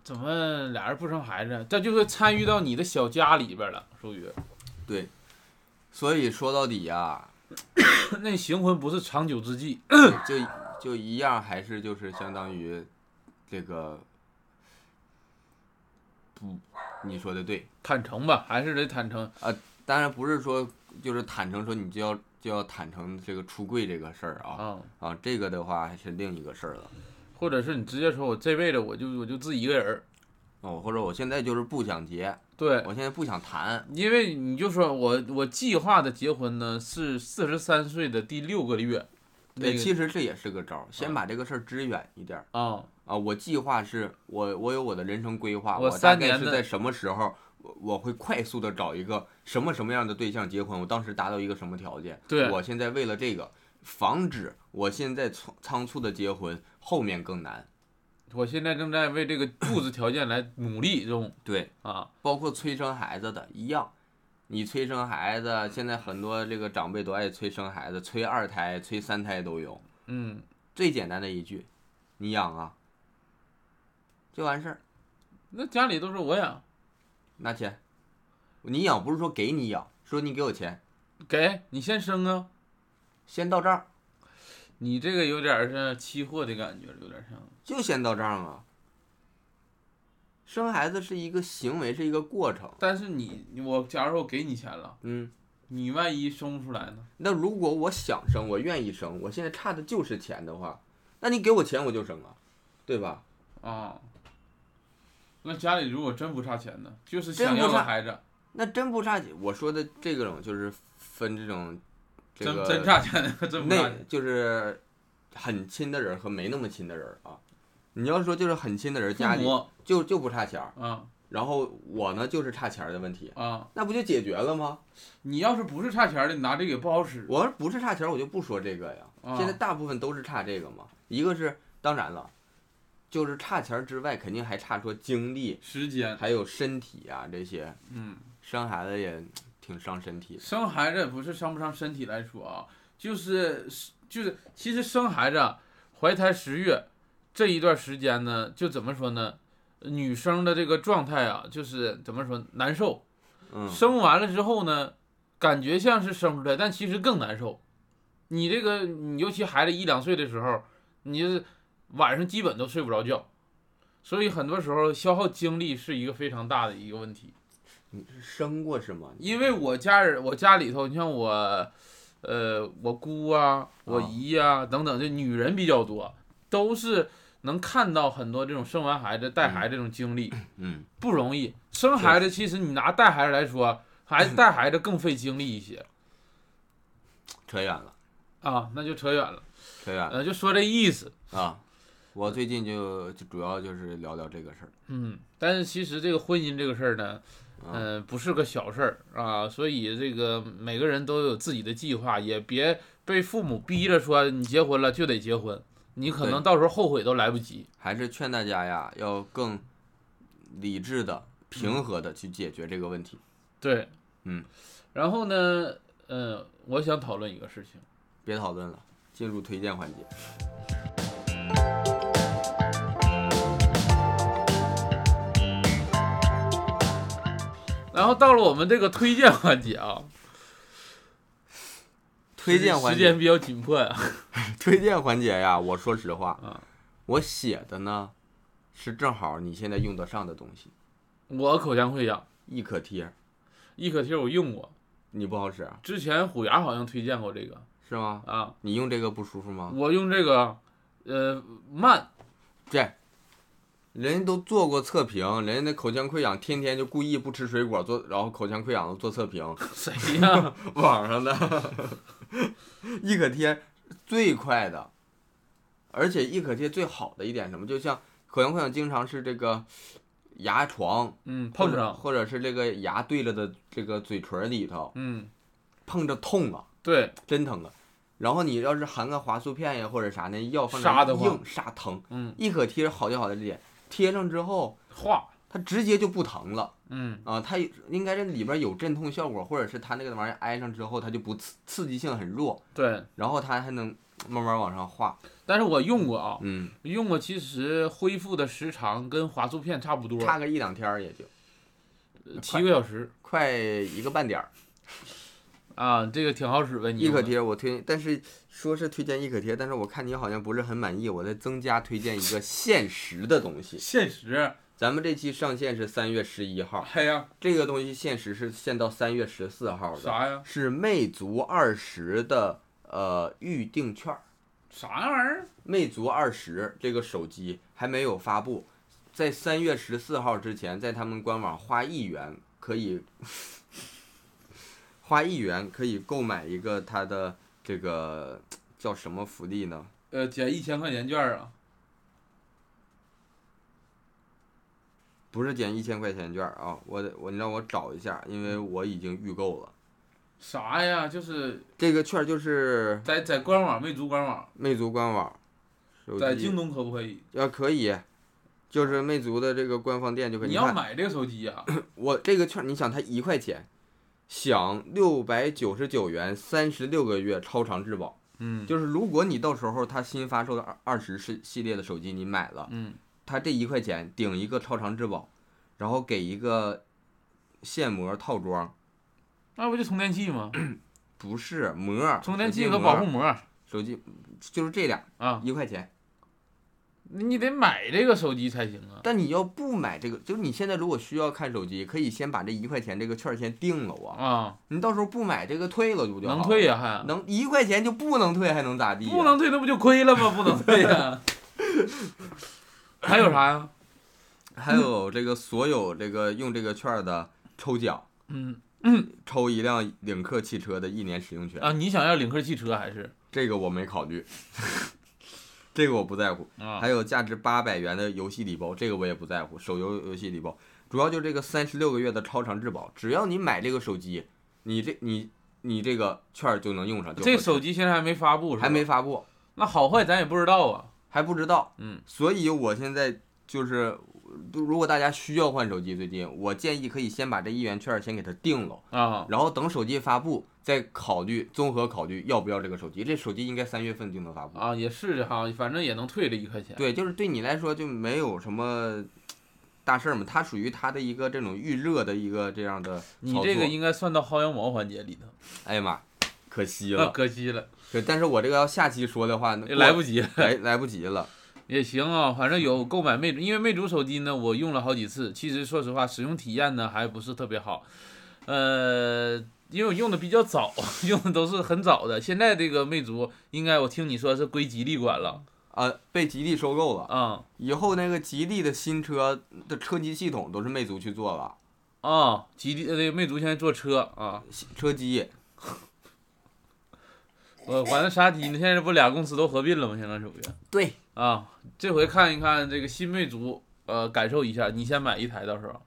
怎么俩人不生孩子？这就是参与到你的小家里边了，属于。对，所以说到底呀、那行婚不是长久之计。就就一样，还是就是相当于这个不，你说的对，坦诚吧，还是得坦诚。当然不是说就是坦诚说你就要就要坦诚这个出柜这个事儿啊啊，啊，这个的话还是另一个事儿了或者是你直接说，我这辈子我就我就自己一个人儿。哦，或者我现在就是不想结，对，我现在不想谈，因为你就说我我计划的结婚呢是四十三岁的第六个月。那对，个其实这也是个招儿，先啊把这个事儿支远一点儿啊，啊。我计划是我我有我的人生规划，我我大三年的概是在什么时候。我我会快速的找一个什么什么样的对象结婚，我当时达到一个什么条件？对我现在为了这个，防止我现在仓仓促的结婚，后面更难。我现在正在为这个物质条件来努力中对，啊。包括催生孩子的一样，你催生孩子，现在很多这个长辈都爱催生孩子，催二胎、催三胎都有。嗯，最简单的一句，你养啊，就完事儿，那家里都是我养，拿钱。你养不是说给你养，说你给我钱，给你先生啊。先到账，你这个有点儿是期货的感觉，有点像。就先到账啊。生孩子是一个行为，是一个过程。但是你我假如说我给你钱了，嗯，你万一生不出来呢？那如果我想生，我愿意生，我现在差的就是钱的话，那你给我钱我就生啊，对吧？啊，那家里如果真不差钱呢，就是想要个孩子，那真不差钱。我说的这种就是分这种，这真个真差钱，真不差那钱。就是很亲的人和没那么亲的人啊。你要说就是很亲的人，父家里就就不差钱儿，啊然后我呢就是差钱儿的问题，啊，那不就解决了吗？你要是不是差钱的，你拿这个也不好使。我要不是差钱儿，我就不说这个呀。啊现在大部分都是差这个嘛，一个是当然了，就是差钱儿之外，肯定还差说精力，时间，还有身体啊这些。嗯，生孩子也挺伤身体的。生孩子不是伤不伤身体来说啊，就是就是，其实生孩子啊怀胎十月这一段时间呢，就怎么说呢？女生的这个状态啊，就是怎么说难受。嗯，生完了之后呢，感觉像是生出来，但其实更难受。你这个，你尤其孩子一两岁的时候，你就是晚上基本都睡不着觉，所以很多时候消耗精力是一个非常大的一个问题。你是生过是吗？因为我家人，我家里头，你像我，呃，我姑啊，我啊姨呀、等等，这女人比较多，都是能看到很多这种生完孩子带孩子这种经历，嗯，不容易。生孩子其实你拿带孩子来说，孩子带孩子更费精力一些扯远了，啊，那就扯远了。扯远了呃，就说这意思，啊！我最近就就主要就是聊聊这个事儿。嗯。但是其实这个婚姻这个事儿呢，啊嗯、不是个小事儿啊，所以这个每个人都有自己的计划，也别被父母逼着说你结婚了就得结婚，你可能到时候后悔都来不及。还是劝大家呀，要更理智的、平和的去解决这个问题。对，嗯。然后呢，嗯，我想讨论一个事情，别讨论了，进入推荐环节。然后到了我们这个推荐环节啊，推荐环节，时间比较紧迫呀、推荐环节呀，我说实话，啊，我写的呢是正好你现在用得上的东西，我口腔溃疡，易可贴，易可贴我用过，你不好使啊？之前虎牙好像推荐过这个。是吗？啊，你用这个不舒服吗？我用这个，呃，慢，这，人家都做过测评，人家那口腔溃疡天天就故意不吃水果做，然后口腔溃疡做测评，谁呀？网上的 易可贴最快的，而且易可贴最好的一点什么，就像口腔溃疡经常是这个牙床嗯，碰上，或者是这个牙对着的这个嘴唇里头嗯，碰着痛啊，对，真疼啊。然后你要是含个华素片呀或者啥呢，药放那杀得慌硬杀疼。嗯，易可贴好就好在这点，贴上之后化，它直接就不疼了。嗯，啊，它应该是里边有镇痛效果，或者是它那个玩意儿挨上之后，它就不刺刺激性很弱，对，然后它还能慢慢往上化。但是我用过啊，嗯，用过，其实恢复的时长跟华素片差不多，差个一两天儿也就呃七个小时快一个半点儿。啊，这个挺好使呗，你用的易可贴我推，但是说是推荐易可贴，但是我看你好像不是很满意，我再增加推荐一个 限时的东西。限时，咱们这期上线是三月十一号，哎呀，这个东西限时是限到三月十四号的，啥呀？是魅族二十的呃预定券儿。啥玩意儿？魅族二十这个手机还没有发布，在三月十四号之前，在他们官网花一元可以 花一元可以购买一个它的这个叫什么福利呢？呃，减一千块钱券啊？不是减一千块钱券啊，我得我你让我找一下，因为我已经预购了。啥呀？就是这个券就是在在官网，魅族官网，魅族官网，手机在京东可不可以？要可以，就是魅族的这个官方店就可以。你要买这个手机啊？我这个券，你想它一块钱，享六百九十九元，三十六个月超长质保。嗯，就是如果你到时候它新发售的二二十系系列的手机你买了，嗯，它这一块钱顶一个超长质保，然后给一个线膜套装，那不就充电器吗？不是膜，充电器和保护膜，手机就是这俩啊，一块钱。你得买这个手机才行啊。但你要不买这个，就是你现在如果需要看手机，可以先把这一块钱这个券先定了啊。啊，你到时候不买这个退了就就能退呀、还能一块钱就不能退，还能咋地呀？不能退，那不就亏了吗？不能退呀、还有啥呀？还有这个所有这个用这个券的抽奖，嗯抽一辆领克汽车的一年使用权，啊，你想要领克汽车还是这个我没考虑，这个我不在乎。啊？还有价值八百元的游戏礼包，这个我也不在乎，手游游戏礼包，主要就这个三十六个月的超长质保，只要你买这个手机，你这你你这个券就能用上。就这手机现在还没发布是吧？还没，发布，那好坏咱也不知道啊。还不知道。嗯，所以我现在就是，如果大家需要换手机，最近我建议可以先把这一元券先给它定了，啊，然后等手机发布再考虑综合考虑要不要这个手机。这手机应该三月份就能发布。啊，也是哈，反正也能退这一块钱。对，就是对你来说就没有什么大事儿嘛，它属于它的一个这种预热的一个这样的你这个应该算到薅羊毛环节里头，哎呀妈，可惜啊了。可惜了，对，但是我这个要下期说的话，来不及了。来来不及了。也行啊，反正有购买魅族，因为魅族手机呢，我用了好几次，其实说实话，使用体验呢还不是特别好。呃，因为我用的比较早，用的都是很早的。现在这个魅族，应该我听你说是归吉利管了啊，被吉利收购了。啊以后那个吉利的新车的车机系统都是魅族去做了，啊，吉利呃那个魅族现在做车啊，车机 我完了啥机呢？现在这不俩公司都合并了吗？现在属于对啊，这回看一看这个新魅族，呃，感受一下。你先买一台，到时候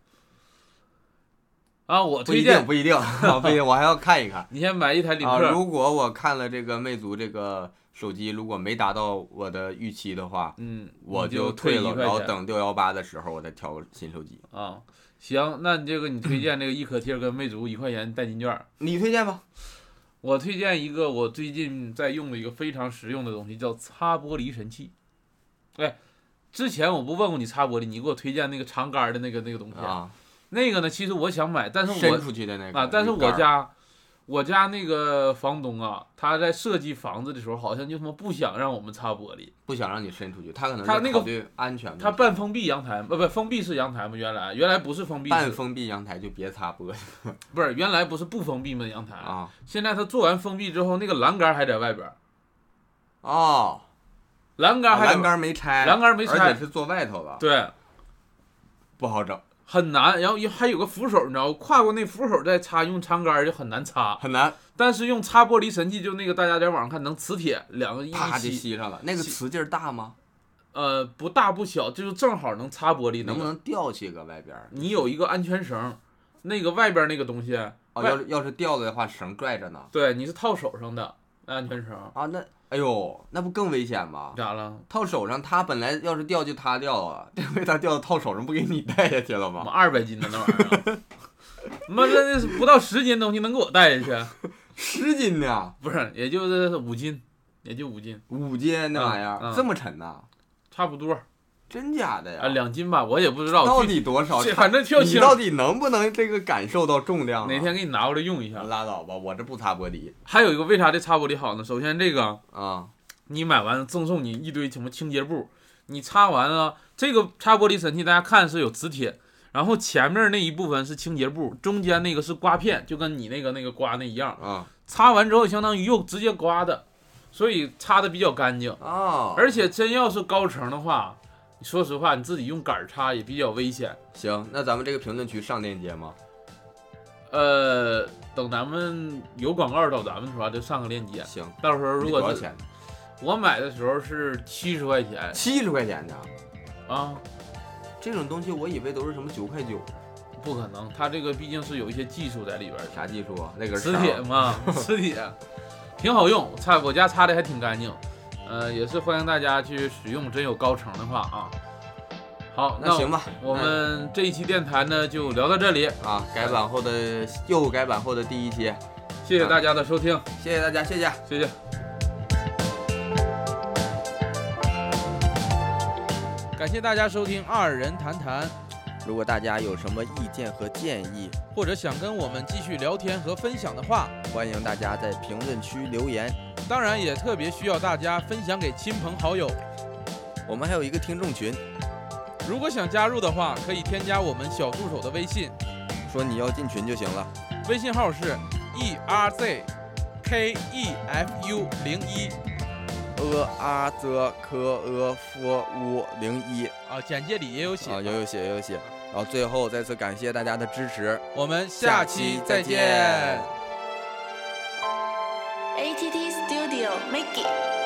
啊，我不一推荐定不一定啊不一定，我还要看一看你先买一台领啊。克，如果我看了这个魅族这个手机，如果没达到我的预期的话，嗯，我就退了，然后等六幺八的时候我再挑个新手机。啊。行，那你这个你推荐这个一可贴跟魅族一块钱代金券，你推荐吧？我推荐一个我最近在用的一个非常实用的东西，叫擦玻璃神器。哎，之前我不问过你擦玻璃，你给我推荐那个长杆的那个那个东西，啊，那个呢，其实我想买，但是我伸出去的那个啊，但是我家我家那个房东啊，他在设计房子的时候，好像就他妈不想让我们擦玻璃。不想让你伸出去，他可能他那个安全。他半封闭阳台，不不，封闭式阳台嘛，原来原来不是封闭式，半封闭阳台就别擦玻璃。不是原来不是不封闭吗阳台，啊。现在他做完封闭之后，那个栏杆还在外边儿，哦，栏杆还栏杆没拆，栏杆没而拆且是坐外头了，对，不好整，很难，然后又还有个扶手，你知道，跨过那扶手再擦，用长杆就很难擦。很难，但是用擦玻璃神器，就那个大家在网上看能磁铁，两个一啪就吸，上了。那个磁劲儿大吗？呃，不大不小，就是正好能擦玻璃那个。能不能吊起搁外边？你有一个安全绳，那个外边那个东西，哦，要是要是掉了的话，绳拽着呢。对，你是套手上的安全绳，啊，那哎呦，那不更危险吗？咋了？套手上，他本来要是掉就他掉啊，这回它掉到套手上，不给你带下去了妈吗？二百斤的那玩意儿，妈这那不到十斤东西能给我带下去？十斤呢，不是，也就是五斤，也就五斤，五斤那玩意儿、嗯嗯这么沉呐？差不多真假的呀？啊，两斤吧，我也不知道。到具底多少？反正跳轻，你到底能不能这个感受到重量、啊？哪天给你拿过来用一下。拉倒吧，我这不擦玻璃还有一个为啥这擦玻璃好呢？首先这个啊。你买完赠送你一堆什么清洁布，你擦完了这个擦玻璃神器，大家看是有磁铁，然后前面那一部分是清洁布，中间那个是刮片，就跟你那个那个刮那一样。啊擦完之后相当于又直接刮的，所以擦的比较干净。啊！而且真要是高层的话，说实话你自己用杆儿擦也比较危险。行，那咱们这个评论区上链接吗？呃，等咱们有广告找咱们的时候？就上个链接，行，到时候如果是多少钱？我买的时候是七十块钱七十块钱呢？啊，这种东西我以为都是什么九块九，不可能，它这个毕竟是有一些技术在里边儿的。啥技术啊？那个磁绳铁嘛，磁铁，挺好用，擦我家擦的还挺干净，呃，也是欢迎大家去使用，真有高层的话啊。好，那行吧，我们这一期电台呢就聊到这里，啊改版后的又改版后的第一期，谢谢大家的收听，谢谢大家，谢谢。谢谢。感谢大家收听二人谈谈，如果大家有什么意见和建议，或者想跟我们继续聊天和分享的话，欢迎大家在评论区留言。当然也特别需要大家分享给亲朋好友。我们还有一个听众群，如果想加入的话，可以添加我们小助手的微信，说你要进群就行了。微信号是 e r z k e f u 零一呃啊则科呃夫乌零一啊，简介里也有写。啊，有有写也有写。然后最后再次感谢大家的支持，我们下期再见。make it.